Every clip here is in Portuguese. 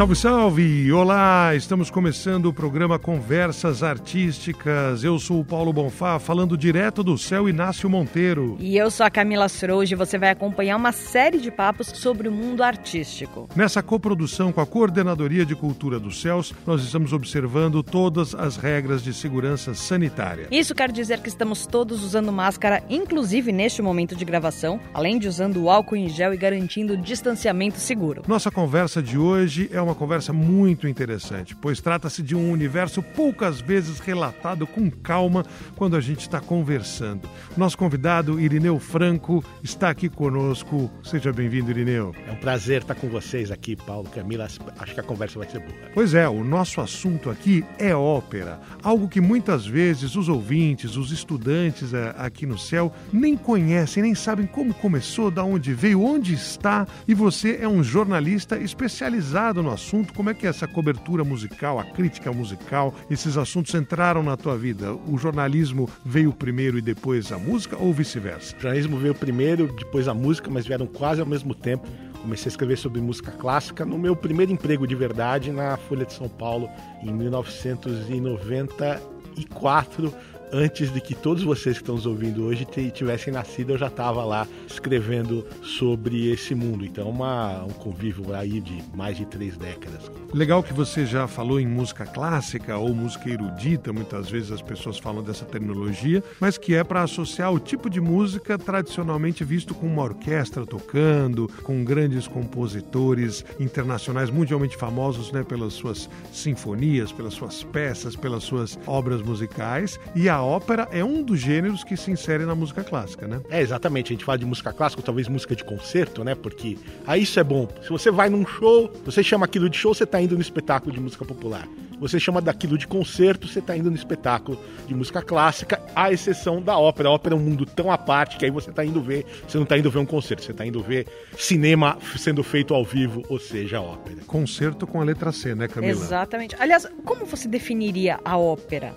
Salve, salve! Olá! Estamos começando o programa Conversas Artísticas. Eu sou o Paulo Bonfá, falando direto do céu Inácio Monteiro. E eu sou a Camila Srouge e você vai acompanhar uma série de papos sobre o mundo artístico. Nessa coprodução com a Coordenadoria de Cultura dos Céus, nós estamos observando todas as regras de segurança sanitária. Isso quer dizer que estamos todos usando máscara, inclusive neste momento de gravação, além de usando o álcool em gel e garantindo o distanciamento seguro. Nossa conversa de hoje é uma conversa muito interessante, pois trata-se de um universo poucas vezes relatado com calma quando a gente está conversando. Nosso convidado, Irineu Franco, está aqui conosco. Seja bem-vindo, Irineu. É um prazer estar com vocês aqui, Paulo, Camila. Acho que a conversa vai ser boa. Pois é, o nosso assunto aqui é ópera, algo que muitas vezes os ouvintes, os estudantes é, aqui no céu nem conhecem, nem sabem como começou, da onde veio, onde está, e você é um jornalista especializado no no assunto, como é que é essa cobertura musical, a crítica musical, esses assuntos entraram na tua vida? O jornalismo veio primeiro e depois a música ou vice-versa? O jornalismo veio primeiro, depois a música, mas vieram quase ao mesmo tempo. Comecei a escrever sobre música clássica no meu primeiro emprego de verdade na Folha de São Paulo em 1994 antes de que todos vocês que estão nos ouvindo hoje tivessem nascido, eu já estava lá escrevendo sobre esse mundo. Então, uma, um convívio aí de mais de três décadas. Legal que você já falou em música clássica ou música erudita, muitas vezes as pessoas falam dessa terminologia, mas que é para associar o tipo de música tradicionalmente visto com uma orquestra tocando, com grandes compositores internacionais mundialmente famosos né, pelas suas sinfonias, pelas suas peças, pelas suas obras musicais. E a ópera é um dos gêneros que se insere na música clássica, né? É, exatamente. A gente fala de música clássica, talvez música de concerto, né? Porque aí isso é bom. Se você vai num show, você chama aquilo de show, você está indo no espetáculo de música popular. Você chama daquilo de concerto, você está indo no espetáculo de música clássica, à exceção da ópera. A ópera é um mundo tão à parte que aí você está indo ver, você não está indo ver um concerto, você está indo ver cinema sendo feito ao vivo, ou seja, ópera. Concerto com a letra C, né, Camila? Exatamente. Aliás, como você definiria a ópera?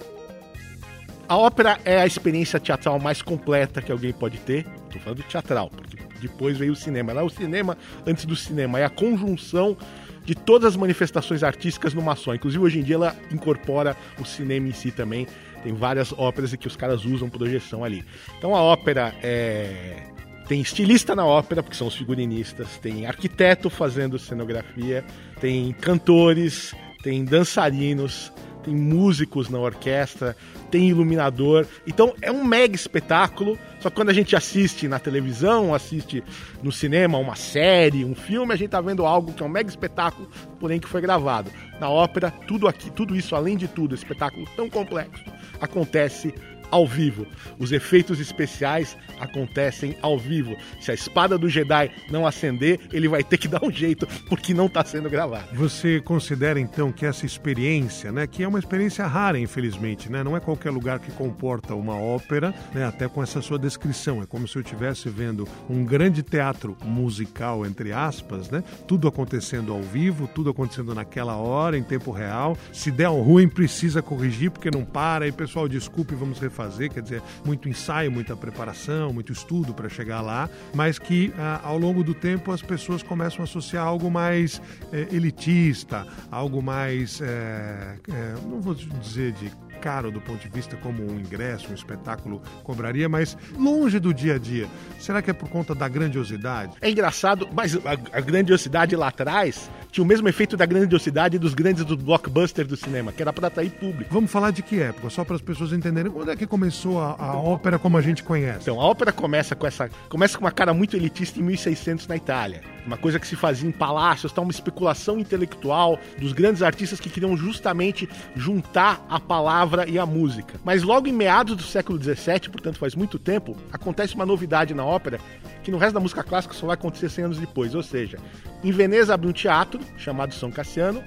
A ópera é a experiência teatral mais completa que alguém pode ter. Estou falando teatral, porque depois veio o cinema. Lá o cinema, antes do cinema, é a conjunção de todas as manifestações artísticas numa só. Inclusive, hoje em dia, ela incorpora o cinema em si também. Tem várias óperas que os caras usam projeção ali. Então, a ópera é... Tem estilista na ópera, porque são os figurinistas, tem arquiteto fazendo cenografia, tem cantores, tem dançarinos, tem músicos na orquestra, tem iluminador. Então é um mega espetáculo. Só que quando a gente assiste na televisão, assiste no cinema uma série, um filme, a gente tá vendo algo que é um mega espetáculo, porém que foi gravado. Na ópera, tudo aqui, tudo isso, além de tudo, espetáculo tão complexo, acontece ao vivo. Os efeitos especiais acontecem ao vivo. Se a espada do Jedi não acender, ele vai ter que dar um jeito porque não está sendo gravado. Você considera então que essa experiência, né, que é uma experiência rara, infelizmente, né, não é qualquer lugar que comporta uma ópera, né, até com essa sua descrição, é como se eu estivesse vendo um grande teatro musical entre aspas, né, tudo acontecendo ao vivo, tudo acontecendo naquela hora, em tempo real. Se der um ruim, precisa corrigir porque não para. E pessoal, desculpe, vamos refazer fazer, quer dizer, muito ensaio, muita preparação, muito estudo para chegar lá, mas que ah, ao longo do tempo as pessoas começam a associar algo mais eh, elitista, algo mais, eh, eh, não vou dizer de caro do ponto de vista como um ingresso, um espetáculo cobraria, mas longe do dia a dia. Será que é por conta da grandiosidade? É engraçado, mas a, a grandiosidade lá atrás tinha o mesmo efeito da grandiosidade dos grandes do blockbuster do cinema, que era para atrair público. Vamos falar de que época, só para as pessoas entenderem quando é que começou a, a ópera como a gente conhece. Então, a ópera começa com essa, começa com uma cara muito elitista em 1600 na Itália, uma coisa que se fazia em palácios, tá uma especulação intelectual dos grandes artistas que queriam justamente juntar a palavra palavra e a música. Mas logo em meados do século XVII, portanto faz muito tempo, acontece uma novidade na ópera que no resto da música clássica só vai acontecer 100 anos depois. Ou seja, em Veneza abre um teatro chamado São Cassiano,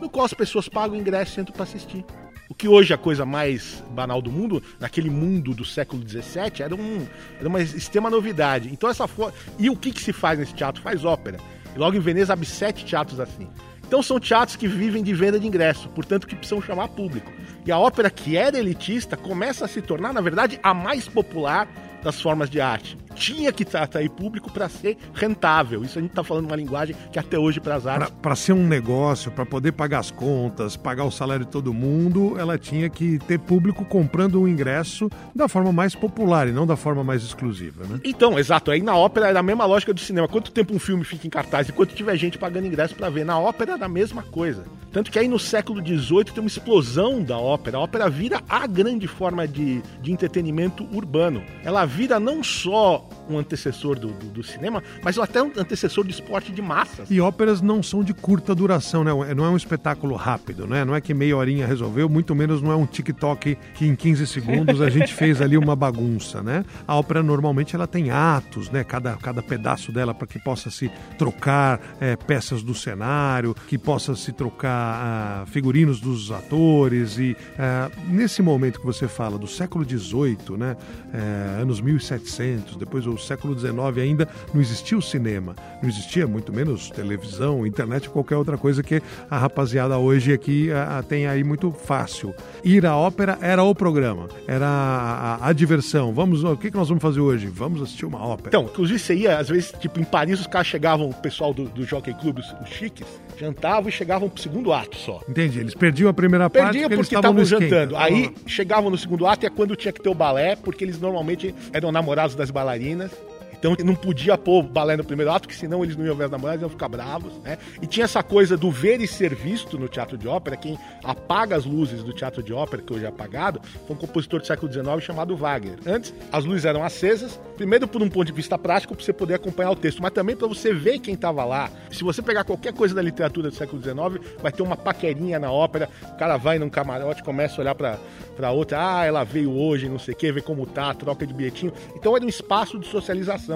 no qual as pessoas pagam ingresso e entram para assistir. O que hoje é a coisa mais banal do mundo, naquele mundo do século XVII, era, um, era uma extrema novidade. Então essa. E o que, que se faz nesse teatro? Faz ópera. Logo em Veneza abre sete teatros assim. Então são teatros que vivem de venda de ingresso, portanto que precisam chamar público. E a ópera que era elitista começa a se tornar, na verdade, a mais popular das formas de arte. Tinha que atrair público para ser rentável. Isso a gente está falando uma linguagem que até hoje para as artes. Para ser um negócio, para poder pagar as contas, pagar o salário de todo mundo, ela tinha que ter público comprando o um ingresso da forma mais popular e não da forma mais exclusiva, né? Então, exato. Aí na ópera era a mesma lógica do cinema. Quanto tempo um filme fica em cartaz e quanto tiver gente pagando ingresso para ver? Na ópera era a mesma coisa. Tanto que aí no século XVIII tem uma explosão da ópera. A ópera vira a grande forma de, de entretenimento urbano. Ela vira não só um antecessor do, do, do, cinema, mas até um antecessor de esporte de massas. E óperas não são de curta duração, né? Não é um espetáculo rápido, né? Não é que meia horinha resolveu, muito menos não é um TikTok que em 15 segundos a gente fez ali uma bagunça, né? A ópera normalmente ela tem atos, né? Cada, cada pedaço dela para que possa se trocar é, peças do cenário, que possa se trocar uh, figurinos dos atores e uh, nesse momento que você fala do século XVIII, né? Uh, anos 1700, depois o século XIX ainda não existia o cinema, não existia muito menos televisão, internet, qualquer outra coisa que a rapaziada hoje aqui a, a, tem aí muito fácil. Ir à ópera era o programa, era a, a, diversão. Vamos, o que, que nós vamos fazer hoje? Vamos assistir uma ópera. Então, inclusive você ia, às vezes, tipo, em Paris os caras chegavam, o pessoal do, do Jockey Club, os, os chiques, jantavam e chegavam pro segundo ato só. Entendi, eles perdiam a primeira parte Perdiam porque estavam jantando. Aí chegavam no segundo ato e é quando tinha que ter o balé, porque eles normalmente eram namorados das bailarinas bailarinas. Então não podia pôr balé no primeiro ato, porque senão eles não iam ver as namoradas, iam ficar bravos, né? E tinha essa coisa do ver e ser visto no teatro de ópera. Quem apaga as luzes do teatro de ópera, que hoje é apagado, foi um compositor do século XIX chamado Wagner. Antes, as luzes eram acesas, primeiro por um ponto de vista prático, para você poder acompanhar o texto, mas também para você ver quem estava lá. Se você pegar qualquer coisa da literatura do século XIX, vai ter uma paquerinha na ópera, o cara vai num camarote, começa a olhar para outra, ah, ela veio hoje, não sei o quê, ver como tá, troca de bilhetinho. Então era um espaço de socialização.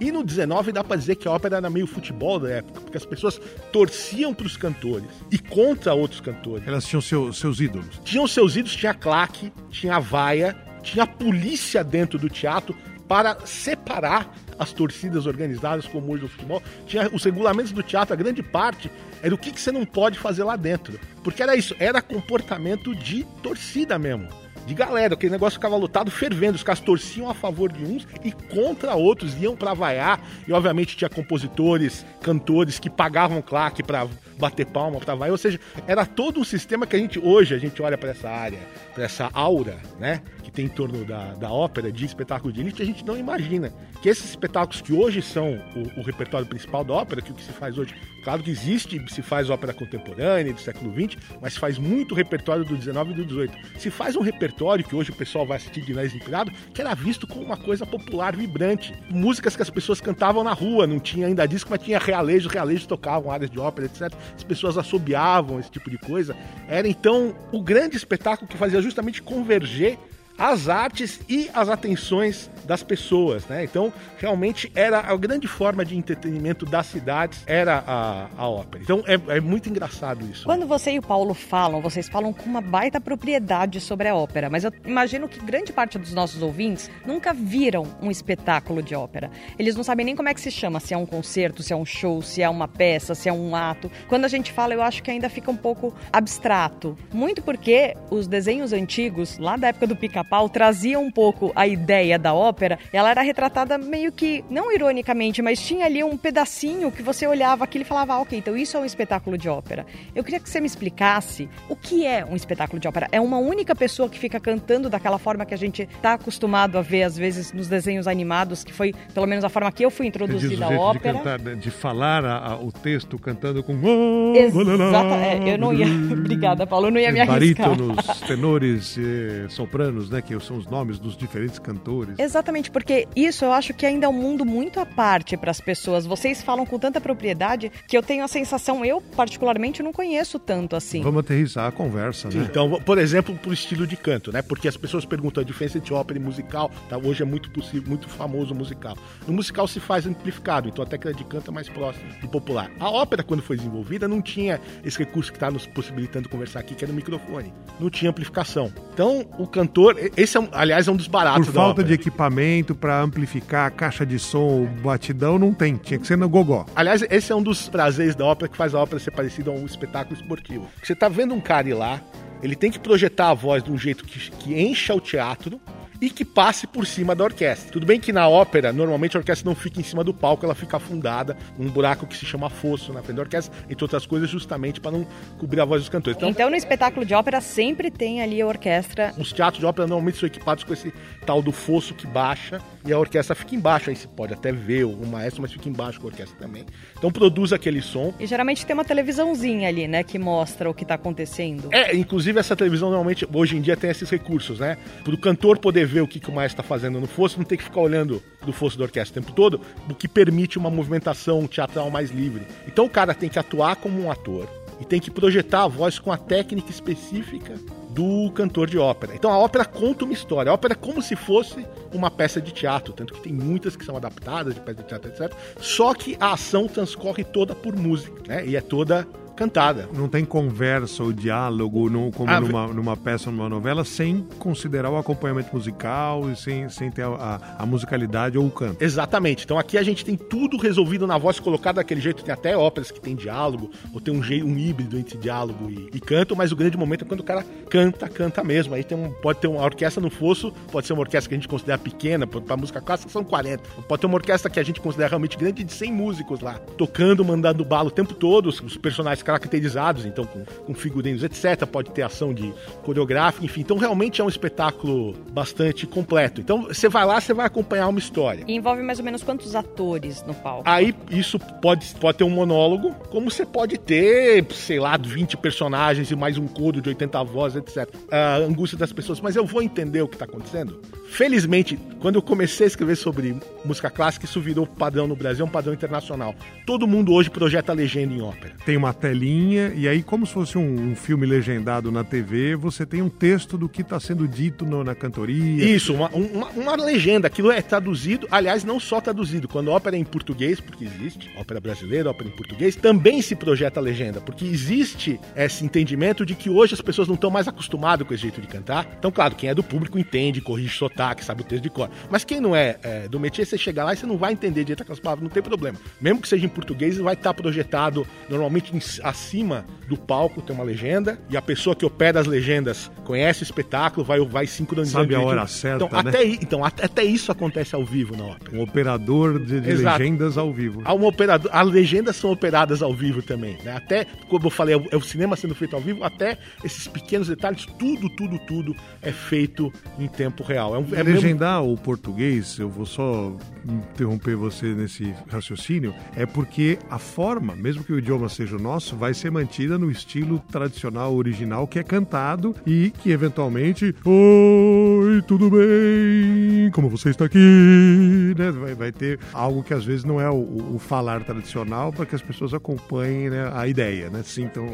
E no 19 dá para dizer que a ópera era meio futebol da época, porque as pessoas torciam para os cantores e contra outros cantores. Elas tinham seu, seus ídolos. Tinham seus ídolos, tinha claque, tinha vaia, tinha polícia dentro do teatro para separar as torcidas organizadas como hoje do futebol. Tinha os regulamentos do teatro, a grande parte era o que, que você não pode fazer lá dentro. Porque era isso, era comportamento de torcida mesmo de galera. Aquele negócio ficava lutado fervendo. Os caras torciam a favor de uns e contra outros, iam para vaiar. E obviamente tinha compositores, cantores que pagavam claque para bater palma para vaiar. Ou seja, era todo um sistema que a gente hoje a gente olha para essa área, para essa aura, né? que tem em torno da, da ópera, de espetáculo de elite, a gente não imagina que esses espetáculos que hoje são o, o repertório principal da ópera, que o que se faz hoje, claro que existe, se faz ópera contemporânea do século XX, mas se faz muito repertório do 19 e do 18. Se faz um repertório que hoje o pessoal vai assistir de Inés Inspirado, que era visto como uma coisa popular, vibrante. Músicas que as pessoas cantavam na rua, não tinha ainda disco, mas tinha realejos, realejos tocavam áreas de ópera, etc. As pessoas assobiavam esse tipo de coisa. Era então o grande espetáculo que fazia justamente converger as artes e as atenções das pessoas, né? Então, realmente era a grande forma de entretenimento das cidades era a, a ópera. Então, é, é muito engraçado isso. Quando você e o Paulo falam, vocês falam com uma baita propriedade sobre a ópera, mas eu imagino que grande parte dos nossos ouvintes nunca viram um espetáculo de ópera. Eles não sabem nem como é que se chama, se é um concerto, se é um show, se é uma peça, se é um ato. Quando a gente fala, eu acho que ainda fica um pouco abstrato. Muito porque os desenhos antigos, lá da época do pica Pica-Pau trazia um pouco a ideia da ópera, ela era retratada meio que, não ironicamente, mas tinha ali um pedacinho que você olhava aquilo e falava, ah, ok, então isso é um espetáculo de ópera. Eu queria que você me explicasse o que é um espetáculo de ópera. É uma única pessoa que fica cantando daquela forma que a gente está acostumado a ver, às vezes, nos desenhos animados, que foi, pelo menos, a forma que eu fui introduzida à ópera. De, cantar, de falar a, a, o texto cantando com... Exato, é, eu não ia... Obrigada, Paulo, eu não ia me arriscar. Barítonos, tenores, eh, sopranos, né? né? Que são os nomes dos diferentes cantores. Exatamente, porque isso eu acho que ainda é um mundo muito à parte para as pessoas. Vocês falam com tanta propriedade que eu tenho a sensação, eu particularmente não conheço tanto assim. Vamos aterrissar a conversa, né? Então, por exemplo, pro estilo de canto, né? Porque as pessoas perguntam a diferença entre ópera e musical, tá? Hoje é muito possível, muito famoso o musical. No musical se faz amplificado, então a técnica de canto é mais próxima do popular. A ópera, quando foi desenvolvida, não tinha esse recurso que está nos possibilitando conversar aqui, que era o microfone. Não tinha amplificação. Então, o cantor, esse, é um, aliás, é um dos baratos Por falta de equipamento para amplificar a caixa de som, o batidão, não tem. Tinha que ser no gogó. Aliás, esse é um dos prazeres da ópera que faz a ópera ser parecida a um espetáculo esportivo. Você tá vendo um cara ir lá, ele tem que projetar a voz de um jeito que, que encha o teatro, e que passe por cima da orquestra. Tudo bem que na ópera, normalmente a orquestra não fica em cima do palco, ela fica afundada num buraco que se chama fosso na frente da orquestra, entre outras coisas, justamente para não cobrir a voz dos cantores. Então, então, no espetáculo de ópera sempre tem ali a orquestra. Os teatros de ópera normalmente são equipados com esse tal do fosso que baixa e a orquestra fica embaixo. Aí você pode até ver o maestro, mas fica embaixo com a orquestra também. Então produz aquele som. E geralmente tem uma televisãozinha ali, né, que mostra o que está acontecendo. É, inclusive essa televisão normalmente, hoje em dia, tem esses recursos, né? Para o cantor poder ver o que, que o maestro está fazendo no fosso, não tem que ficar olhando do fosso da orquestra o tempo todo, o que permite uma movimentação teatral mais livre. Então o cara tem que atuar como um ator e tem que projetar a voz com a técnica específica do cantor de ópera. Então a ópera conta uma história. A ópera é como se fosse uma peça de teatro, tanto que tem muitas que são adaptadas de peça de teatro, etc. Só que a ação transcorre toda por música, né? E é toda cantada. Não tem conversa ou diálogo não, como ah, numa, numa peça numa novela sem considerar o acompanhamento musical e sem, sem ter a, a, a, musicalidade ou o canto. Exatamente. Então aqui a gente tem tudo resolvido na voz, colocado daquele jeito. Tem até óperas que tem diálogo, ou tem um, jeito, um híbrido entre diálogo e, e canto, mas o grande momento é quando o cara canta, canta mesmo. Aí tem um, pode ter uma orquestra no fosso, pode ser uma orquestra que a gente considera pequena, para música clássica são 40. Pode ter uma orquestra que a gente considera realmente grande de 100 músicos lá, tocando, mandando bala o tempo todo, os, os personagens caracterizados, então com, com figurinos, etc. Pode ter ação de coreográfica, enfim. Então realmente é um espetáculo bastante completo. Então você vai lá, você vai acompanhar uma história. E envolve mais ou menos quantos atores no palco? Aí isso pode, pode ter um monólogo, como você pode ter, sei lá, 20 personagens e mais um coro de 80 vozes, etc. A angústia das pessoas, mas eu vou entender o que está acontecendo. Felizmente, quando eu comecei a escrever sobre música clássica, isso virou padrão no Brasil, é um padrão internacional. Todo mundo hoje projeta legenda em ópera. Tem uma telinha, e aí, como se fosse um, um filme legendado na TV, você tem um texto do que está sendo dito no, na cantoria. Isso, uma, uma, uma, legenda. Aquilo é traduzido, aliás, não só traduzido. Quando ópera é em português, porque existe, ópera brasileira, ópera em português, também se projeta a legenda, porque existe esse entendimento de que hoje as pessoas não estão mais acostumadas com esse jeito de cantar. Então, claro, quem é do público entende, corrige sotaque sabe o texto de cor. Mas quem não é, é do métier, você chega lá e você não vai entender direito aquelas palavras, não tem problema. Mesmo que seja em português, vai estar projetado normalmente em, acima do palco, tem uma legenda, e a pessoa que opera as legendas conhece o espetáculo, vai, vai sincronizando. Sabe a hora certa, então, né? até, então, até, até, isso acontece ao vivo na ópera. Um operador de, de legendas ao vivo. Há um operador, as legendas são operadas ao vivo também, né? Até, como eu falei, é o cinema sendo feito ao vivo, até esses pequenos detalhes, tudo, tudo, tudo é feito em tempo real. É um, é legendar mesmo... o português, eu vou só interromper você nesse raciocínio, é porque a forma, mesmo que o idioma seja o nosso, vai ser mantida no estilo tradicional, original, que é cantado e que eventualmente, oi, tudo bem? Como você está aqui? Né? Vai, vai ter algo que às vezes não é o, o falar tradicional para que as pessoas acompanhem né, a ideia, né? Sintam.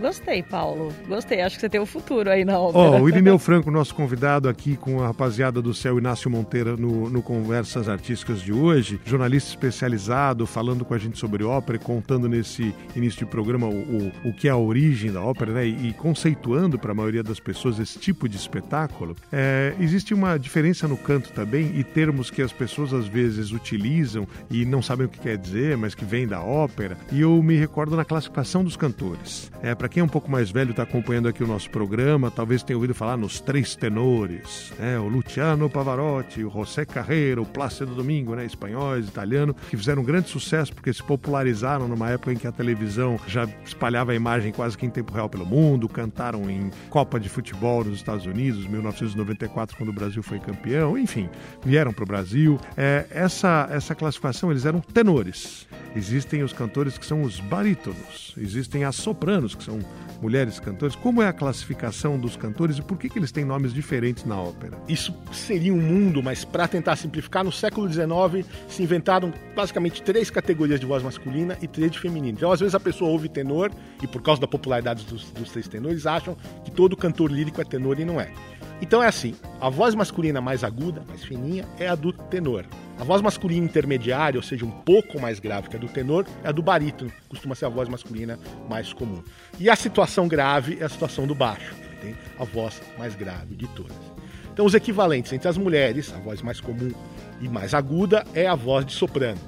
Gostei, Paulo. Gostei. Acho que você tem o futuro aí na. Ó, oh, o Irineu Franco, nosso convidado aqui com a rapaziada do Céu Inácio Monteira no, no Conversas Artísticas de hoje, jornalista especializado, falando com a gente sobre ópera e contando nesse início de programa o, o, o que é a origem da ópera, né? E, conceituando para a maioria das pessoas esse tipo de espetáculo. É, existe uma diferença no canto também e termos que as pessoas às vezes utilizam e não sabem o que quer dizer, mas que vem da ópera. E eu me recordo na classificação dos cantores. É, para quem é um pouco mais velho, está acompanhando aqui o nosso programa, talvez tenha ouvido falar nos três tenores, né? O Luciano Luciano Pavarotti, o José Carreiro, o Plácido Domingo, né, espanhóis, italiano, que fizeram um grande sucesso porque se popularizaram numa época em que a televisão já espalhava a imagem quase que em tempo real pelo mundo, cantaram em Copa de Futebol nos Estados Unidos, 1994, quando o Brasil foi campeão, enfim, vieram para o Brasil. É, essa, essa classificação, eles eram tenores. Existem os cantores que são os barítonos, existem as sopranos, que são mulheres cantores. Como é a classificação dos cantores e por que, que eles têm nomes diferentes na ópera? Isso seria um mundo, mas para tentar simplificar, no século XIX se inventaram basicamente três categorias de voz masculina e três de feminina. Então, às vezes, a pessoa ouve tenor e, por causa da popularidade dos, dos três tenores, acham que todo cantor lírico é tenor e não é. Então é assim: a voz masculina mais aguda, mais fininha, é a do tenor. A voz masculina intermediária, ou seja, um pouco mais grave que a do tenor, é a do barítono, costuma ser a voz masculina mais comum. E a situação grave é a situação do baixo, ele tem a voz mais grave de todas. Então, os equivalentes entre as mulheres, a voz mais comum e mais aguda, é a voz de soprano.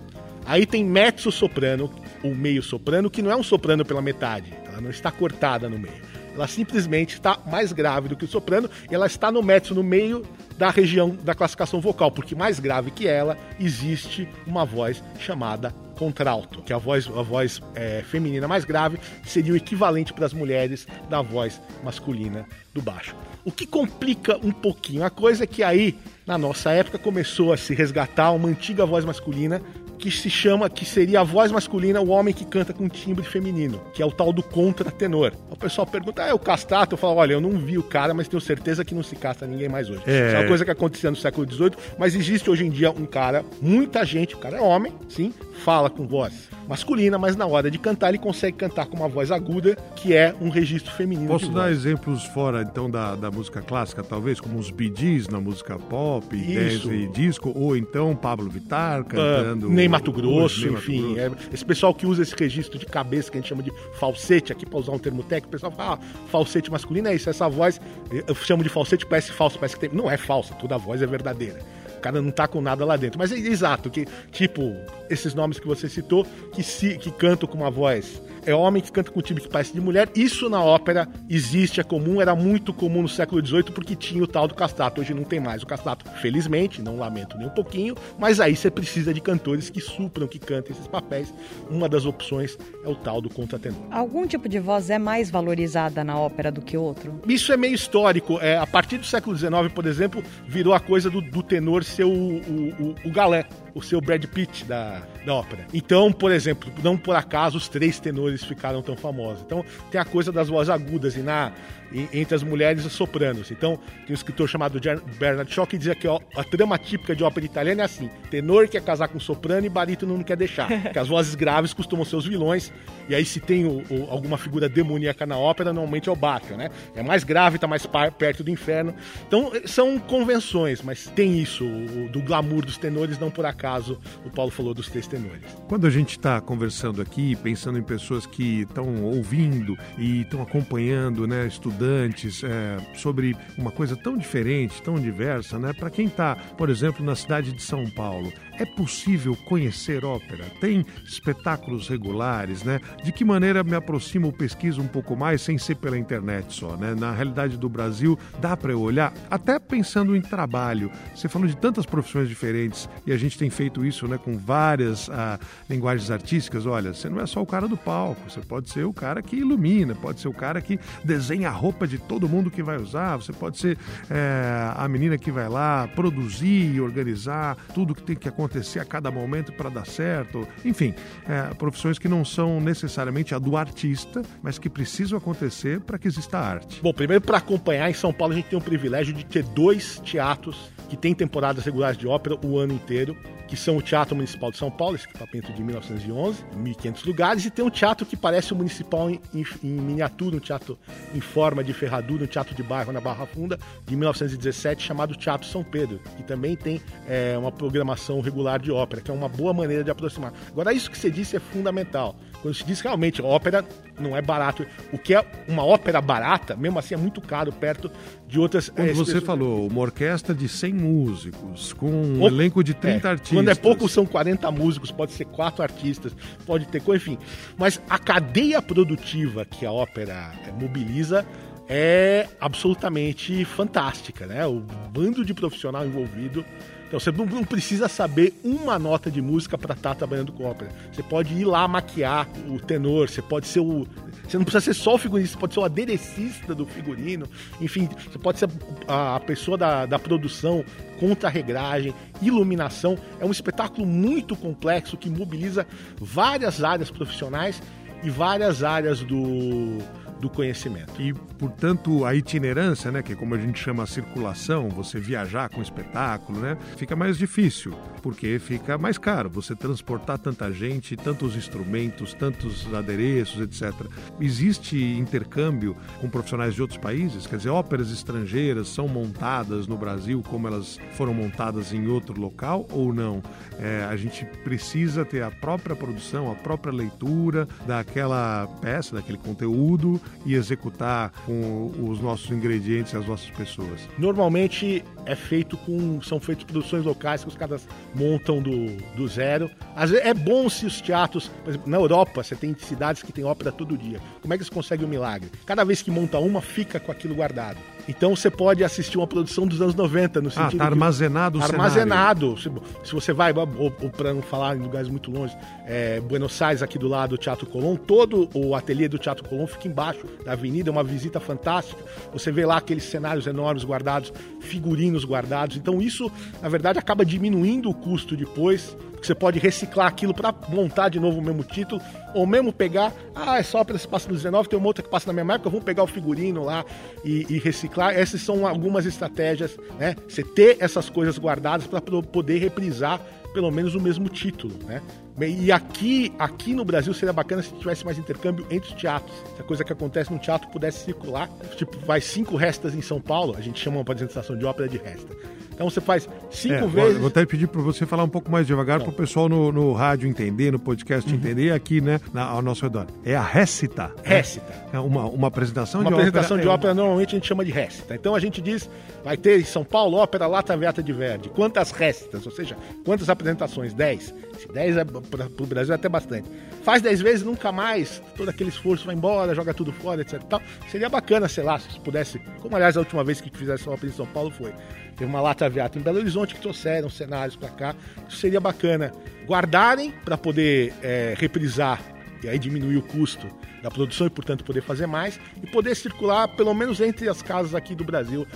Aí tem mezzo-soprano, ou meio-soprano, que não é um soprano pela metade, ela não está cortada no meio. Ela simplesmente está mais grave do que o soprano e ela está no mezzo, no meio da região da classificação vocal, porque mais grave que ela existe uma voz chamada contralto, que é a voz, a voz é, feminina mais grave seria o equivalente para as mulheres da voz masculina do baixo. O que complica um pouquinho a coisa é que aí, na nossa época, começou a se resgatar uma antiga voz masculina que se chama, que seria a voz masculina, o homem que canta com timbre feminino, que é o tal do contratenor. O pessoal pergunta, ah, é o castrato? Eu falo, olha, eu não vi o cara, mas tenho certeza que não se castra ninguém mais hoje. É. Isso é uma coisa que acontecia no século XVIII, mas existe hoje em dia um cara, muita gente, o cara é homem, sim, fala com voz masculina, mas na hora de cantar ele consegue cantar com uma voz aguda, que é um registro feminino. Posso dar exemplos fora, então, da, da música clássica, talvez, como os Bee Gees na música pop, dance e disco, ou então Pablo Vittar cantando... Uh, Mato Grosso, enfim. Mato Grosso. É, esse pessoal que usa esse registro de cabeça, que a gente chama de falsete, aqui para usar um termo técnico, o pessoal fala, ah, falsete masculino é isso, essa voz, eu chamo de falsete, parece falso, parece que tem... Não é falsa, toda voz é verdadeira. O cara não tá com nada lá dentro. Mas é exato, que, tipo, esses nomes que você citou, que, se, que cantam com uma voz é homem que canta com timbre que parece de mulher. Isso na ópera existe, é comum, era muito comum no século XVIII porque tinha o tal do castrato. Hoje não tem mais o castrato, felizmente, não lamento nem um pouquinho, mas aí você precisa de cantores que supram, que cantem esses papéis. Uma das opções é o tal do contratenor. Algum tipo de voz é mais valorizada na ópera do que outro? Isso é meio histórico. É, a partir do século XIX, por exemplo, virou a coisa do, do tenor ser o, o, o, o galã o seu Brad Pitt da, da ópera. Então, por exemplo, não por acaso os três tenores ficaram tão famosos. Então, tem a coisa das vozes agudas e na entre as mulheres os sopranos. Então, tem um escritor chamado Bernard Shaw que dizia que ó, a trama típica de ópera italiana é assim: tenor quer casar com soprano e barítono não quer deixar. que as vozes graves costumam ser os vilões. E aí, se tem o, o, alguma figura demoníaca na ópera, normalmente é o baixo, né? É mais grave, tá mais par, perto do inferno. Então, são convenções, mas tem isso, o, do glamour dos tenores, não por acaso o Paulo falou dos três tenores. Quando a gente está conversando aqui, pensando em pessoas que estão ouvindo e estão acompanhando, né, estudando estudantes é, sobre uma coisa tão diferente, tão diversa, né? Para quem está, por exemplo, na cidade de São Paulo, é possível conhecer ópera? Tem espetáculos regulares, né? De que maneira me aproximo ou pesquiso um pouco mais sem ser pela internet só, né? Na realidade do Brasil, dá para eu olhar, até pensando em trabalho. Você falou de tantas profissões diferentes e a gente tem feito isso, né, com várias ah, linguagens artísticas. Olha, você não é só o cara do palco, você pode ser o cara que ilumina, pode ser o cara que desenha a roupa de todo mundo que vai usar, você pode ser é, a menina que vai lá produzir e organizar tudo que tem que acontecer acontecer a cada momento para dar certo. Enfim, é, profissões que não são necessariamente a do artista, mas que precisam acontecer para que exista arte. Bom, primeiro para acompanhar, em São Paulo a gente tem o privilégio de ter dois teatros que têm temporadas regulares de ópera o ano inteiro que são o Teatro Municipal de São Paulo, esse equipamento de 1911, 1.500 lugares, e tem um teatro que parece o municipal em, em, em, miniatura, um teatro em forma de ferradura, um teatro de bairro na Barra Funda, de 1917, chamado Teatro São Pedro, que também tem é, uma programação regular de ópera, que é uma boa maneira de aproximar. Agora, isso que você disse é fundamental. Quando se diz realmente ópera não é barato. O que é uma ópera barata, mesmo assim, é muito caro perto de outras. Quando é, você pessoas... falou, uma orquestra de 100 músicos, com um elenco de 30 é, artistas. Quando é pouco, são 40 músicos, pode ser quatro artistas, pode ter, enfim. Mas a cadeia produtiva que a ópera é, mobiliza é absolutamente fantástica, né? O bando de profissional envolvido então você não, precisa saber uma nota de música para estar tá trabalhando com ópera. Você pode ir lá maquiar o tenor, você pode ser o. Você não precisa ser só o figurino, você pode ser o aderecista do figurino. Enfim, você pode ser a pessoa da, da produção, contra-regragem, iluminação. É um espetáculo muito complexo que mobiliza várias áreas profissionais e várias áreas do do conhecimento. E, portanto, a itinerância, né, que é como a gente chama a circulação, você viajar com espetáculo, né, fica mais difícil, porque fica mais caro você transportar tanta gente, tantos instrumentos, tantos adereços, etc. Existe intercâmbio com profissionais de outros países? Quer dizer, óperas estrangeiras são montadas no Brasil como elas foram montadas em outro local ou não? É, a gente precisa ter a própria produção, a própria leitura da, daquela peça, daquele conteúdo e executar com os nossos ingredientes e as nossas pessoas? Normalmente é feito com. são feitas produções locais que os caras montam do, do zero. Às vezes é bom se os teatros. Por exemplo, na Europa, você tem cidades que tem ópera todo dia. Como é que eles conseguem o um milagre? Cada vez que monta uma, fica com aquilo guardado. Então você pode assistir uma produção dos anos 90, no Ah, sentido. tá que- armazenado o Armazenado. Se, se você vai, ou, ou para não falar em lugares muito longe, é, Buenos Aires, aqui do lado do Teatro Colón, todo o ateliê do Teatro Colón fica embaixo da avenida, é uma visita fantástica. Você vê lá aqueles cenários enormes guardados, figurinos guardados. Então isso, na verdade, acaba diminuindo o custo depois. Você pode reciclar aquilo para montar de novo o mesmo título, ou mesmo pegar, ah, é só para se passa no 19, tem uma outra que passa na mesma época, vamos pegar o figurino lá e, e reciclar. Essas são algumas estratégias, né? Você ter essas coisas guardadas para poder reprisar pelo menos o mesmo título, né? E aqui, aqui no Brasil seria bacana se tivesse mais intercâmbio entre os teatros. Se a coisa que acontece no teatro pudesse circular. Tipo, vai cinco restas em São Paulo, a gente chama uma apresentação de ópera de resta. Então você faz cinco É, vezes. Vou até pedir para você falar um pouco mais devagar para o pessoal no, no rádio entender, no podcast Uhum. entender aqui, né, na- ao nosso redor. É a récita. né? Récita. É uma, uma apresentação Uma de apresentação ópera. de é- ópera normalmente a gente chama de récita. Então a gente diz, vai ter em São Paulo ópera La Traviata de Verdi. Quantas récitas? Ou seja, quantas apresentações? 10. Se 10 é, para o Brasil é até bastante. Faz 10 vezes, nunca mais, todo aquele esforço vai embora, joga tudo fora, etc. Tal. Seria bacana, sei lá, se pudesse, como aliás a última vez que fizesse uma ópera em São Paulo foi. Teve uma La Traviata em Belo Horizonte que trouxeram cenários para cá. Isso seria bacana. Guardarem para poder é, reprisar e aí diminuir o custo da produção e, portanto, poder fazer mais e poder circular, pelo menos entre as casas aqui do Brasil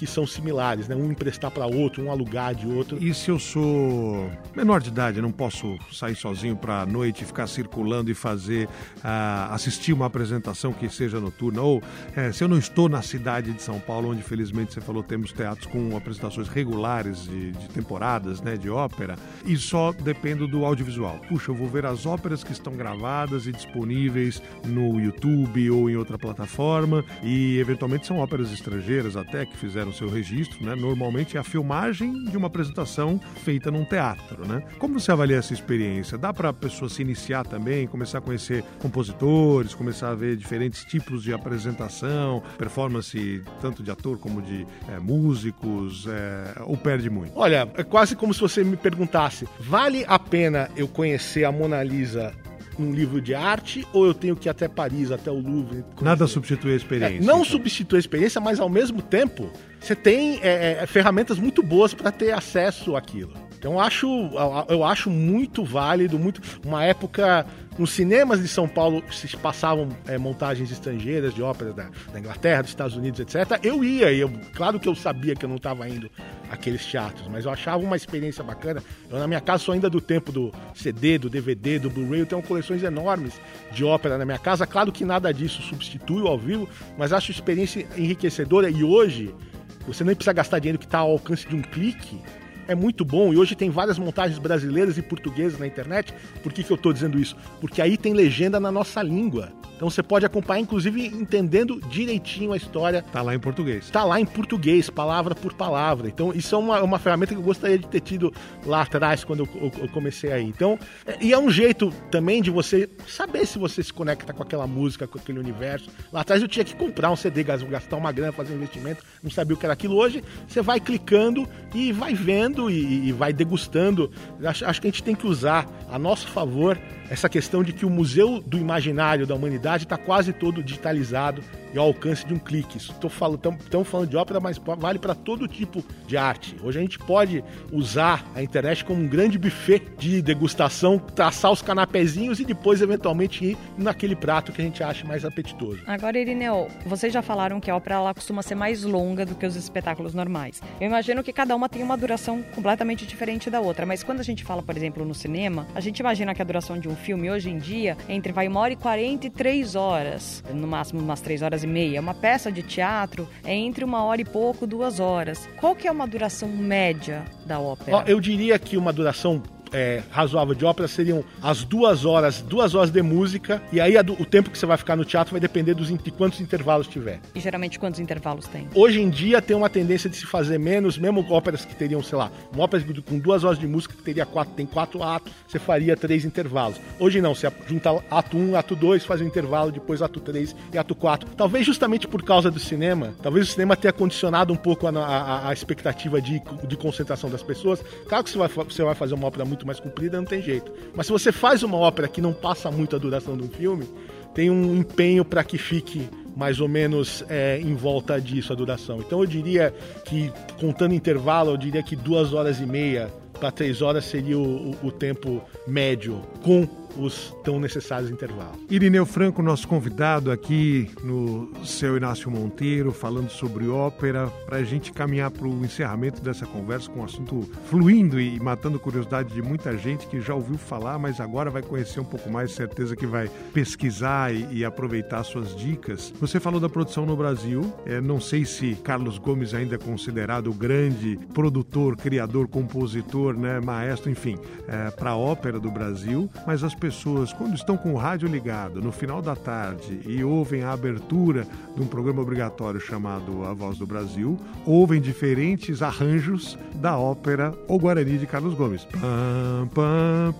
que são similares, né? Um emprestar para outro, um alugar de outro. E se eu sou menor de idade, não posso sair sozinho para a noite, ficar circulando e fazer, ah, assistir uma apresentação que seja noturna? Ou eh, se eu não estou na cidade de São Paulo, onde felizmente você falou temos teatros com apresentações regulares de, de temporadas, né, de ópera, e só dependo do audiovisual. Puxa, eu vou ver as óperas que estão gravadas e disponíveis no YouTube ou em outra plataforma, e eventualmente são óperas estrangeiras até que fizeram seu registro, né? Normalmente é a filmagem de uma apresentação feita num teatro, né? Como você avalia essa experiência? Dá para a pessoa se iniciar também, começar a conhecer compositores, começar a ver diferentes tipos de apresentação, performance tanto de ator como de eh, músicos, eh, ou perde muito? Olha, é quase como se você me perguntasse: vale a pena eu conhecer a Mona Lisa num livro de arte ou eu tenho que ir até Paris, até o Louvre? Nada substitui a É, experiência. não então. substitui a experiência, mas ao mesmo tempo você tem é, é, ferramentas muito boas para ter acesso àquilo. Então eu acho, eu acho muito válido, muito uma época nos cinemas de São Paulo se passavam é, montagens estrangeiras de óperas da, da Inglaterra, dos Estados Unidos, etc. Eu ia, e eu, claro que eu sabia que eu não estava indo àqueles teatros, mas eu achava uma experiência bacana. Eu na minha casa sou ainda do tempo do CD, do DVD, do Blu-ray, eu tenho coleções enormes de ópera na minha casa. Claro que nada disso substitui o ao vivo, mas acho experiência enriquecedora e hoje você nem precisa gastar dinheiro que está ao alcance de um clique. É muito bom e hoje tem várias montagens brasileiras e portuguesas na internet. Por que, que eu estou dizendo isso? Porque aí tem legenda na nossa língua. Então você pode acompanhar, inclusive, entendendo direitinho a história. Tá lá em português. Está lá em português, palavra por palavra. Então, isso é uma, uma ferramenta que eu gostaria de ter tido lá atrás, quando eu, eu- comecei aí. Então, e é um jeito também de você saber se você se conecta com aquela música, com aquele universo. Lá atrás eu tinha que comprar um CD, gas- gastar uma grana, fazer um investimento, não sabia o que era aquilo. Hoje, você vai clicando e vai vendo e, e vai degustando. Acho, acho que a gente tem que usar a nosso favor essa questão de que o Museu do Imaginário da Humanidade está quase todo digitalizado e ao alcance de um clique. Estamos falando, falando de ópera, mas vale para todo tipo de arte. Hoje a gente pode usar a internet como um grande buffet de degustação, traçar os canapézinhos e depois, eventualmente, ir naquele prato que a gente acha mais apetitoso. Agora, Irineu, vocês já falaram que a ópera ela costuma ser mais longa do que os espetáculos normais. Eu imagino que cada uma tem uma duração completamente diferente da outra, mas quando a gente fala, por exemplo, no cinema, a gente imagina que a duração de um filme hoje em dia é entre vai uma hora e 43 horas, no máximo umas três horas e meia. Uma peça de teatro é entre uma hora e pouco, duas horas. Qual que é uma duração média da ópera? Eu diria que uma duração é, razoável de ópera seriam as duas horas, duas horas de música, e aí do, o tempo que você vai ficar no teatro vai depender dos, de quantos intervalos tiver. E geralmente quantos intervalos tem? Hoje em dia tem uma tendência de se fazer menos, mesmo óperas que teriam, sei lá, uma ópera com duas horas de música que teria quatro, tem quatro atos, você faria três intervalos. Hoje não, você junta ato 1, um, ato 2, faz um intervalo, depois ato 3 e ato 4. Talvez justamente por causa do cinema, talvez o cinema tenha condicionado um pouco a, a, a expectativa de, de concentração das pessoas. Claro que você vai, você vai fazer uma ópera muito mais comprida, não tem jeito. Mas se você faz uma ópera que não passa muito a duração de um filme, tem um empenho para que fique mais ou menos é, em volta disso a duração. Então eu diria que, contando intervalo, eu diria que duas horas e meia para três horas seria o, o, o tempo médio com os tão necessários intervalos. Irineu Franco, nosso convidado aqui no Seu Inácio Monteiro, falando sobre ópera, para a gente caminhar para o encerramento dessa conversa com o assunto fluindo e matando curiosidade de muita gente que já ouviu falar, mas agora vai conhecer um pouco mais, certeza que vai pesquisar e, e aproveitar suas dicas. Você falou da produção no Brasil, é, não sei se Carlos Gomes ainda é considerado o grande produtor, criador, compositor, né, maestro, enfim, é, para a ópera do Brasil, mas as pessoas, quando estão com o rádio ligado no final da tarde e ouvem a abertura de um programa obrigatório chamado A Voz do Brasil, ouvem diferentes arranjos da ópera O Guarani de Carlos Gomes. Pam, pam,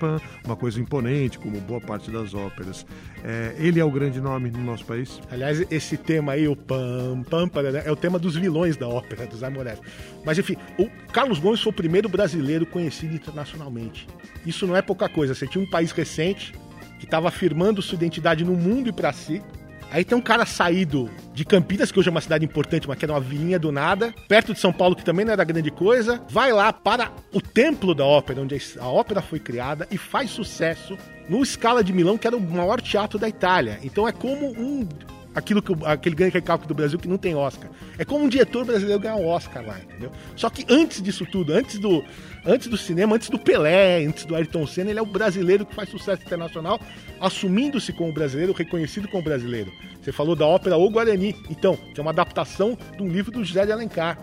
pam. Uma coisa imponente, como boa parte das óperas. É, ele é o grande nome no nosso país. Aliás, esse tema aí, o pam, pam, é o tema dos vilões da ópera, dos Amoretti. Mas enfim, o Carlos Gomes foi o primeiro brasileiro conhecido internacionalmente. Isso não é pouca coisa. Você tinha um país recente que estava afirmando sua identidade no mundo e para si. Aí tem um cara saído de Campinas, que hoje é uma cidade importante, mas que era uma vilinha do nada, perto de São Paulo, que também não era grande coisa, vai lá para o templo da ópera, onde a ópera foi criada, e faz sucesso no Scala de Milão, que era o maior teatro da Itália. Então é como um aquilo que aquele grande recalque do Brasil que não tem Oscar. É como um diretor brasileiro ganhar um Oscar lá, entendeu? Só que antes disso tudo, antes do, antes do cinema, antes do Pelé, antes do Ayrton Senna, ele é o brasileiro que faz sucesso internacional, assumindo-se como brasileiro, reconhecido como brasileiro. Você falou da ópera O Guarani, então, que é uma adaptação de um livro do José de Alencar,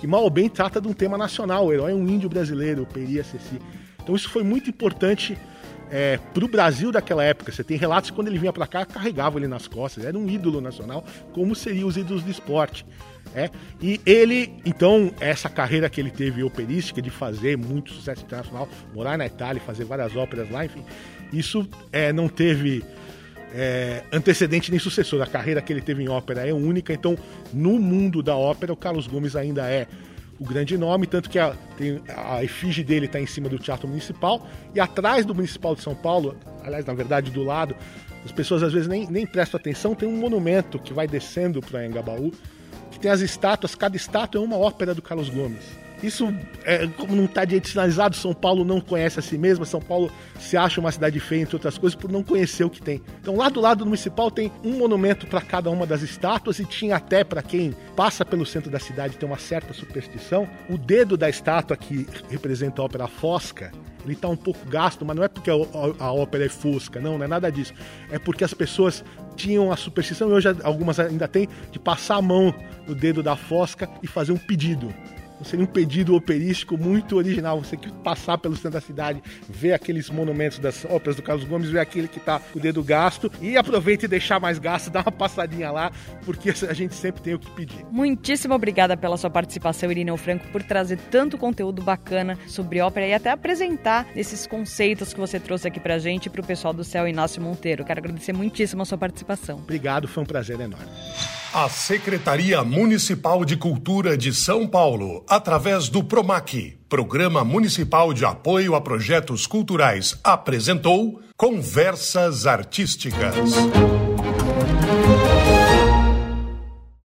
que mal ou bem trata de um tema nacional. O herói é um índio brasileiro, o Peri Ceci. Então isso foi muito importante é, para o Brasil daquela época. Você tem relatos que quando ele vinha para cá, carregava ele nas costas, era um ídolo nacional, como seriam os ídolos do esporte. É, e ele, então, essa carreira que ele teve operística de fazer muito sucesso internacional, morar na Itália, fazer várias óperas lá, enfim, isso é, não teve é, antecedente nem sucessor. A carreira que ele teve em ópera é única, então, no mundo da ópera, o Carlos Gomes ainda é o grande nome, tanto que a, tem, a efígie dele está em cima do Teatro Municipal e atrás do Municipal de São Paulo, aliás, na verdade, do lado, as pessoas às vezes nem, nem prestam atenção, tem um monumento que vai descendo para Engabaú, que tem as estátuas, cada estátua é uma ópera do Carlos Gomes. Isso, é, como não está direito sinalizado, São Paulo não conhece a si mesma, São Paulo se acha uma cidade feia, entre outras coisas, por não conhecer o que tem. Então, lá do lado do municipal tem um monumento para cada uma das estátuas e tinha até para quem passa pelo centro da cidade tem uma certa superstição, o dedo da estátua que representa a ópera Fosca, ele está um pouco gasto, mas não é porque a, ópera é fosca, não, não é nada disso. É porque as pessoas tinham a superstição, e hoje algumas ainda têm, de passar a mão no dedo da fosca e fazer um pedido seria um pedido operístico muito original. Você que passar pelo centro da cidade, ver aqueles monumentos das óperas do Carlos Gomes, ver aquele que está com o dedo gasto e aproveita e deixar mais gasto, dá uma passadinha lá, porque a gente sempre tem o que pedir. Muitíssimo obrigada pela sua participação, Irineu Franco, por trazer tanto conteúdo bacana sobre ópera e até apresentar esses conceitos que você trouxe aqui pra gente e pro pessoal do Céu Inácio Monteiro. Quero agradecer muitíssimo a sua participação. Obrigado, foi um prazer enorme. A Secretaria Municipal de Cultura de São Paulo, através do PROMAC, Programa Municipal de Apoio a Projetos Culturais, apresentou Conversas Artísticas.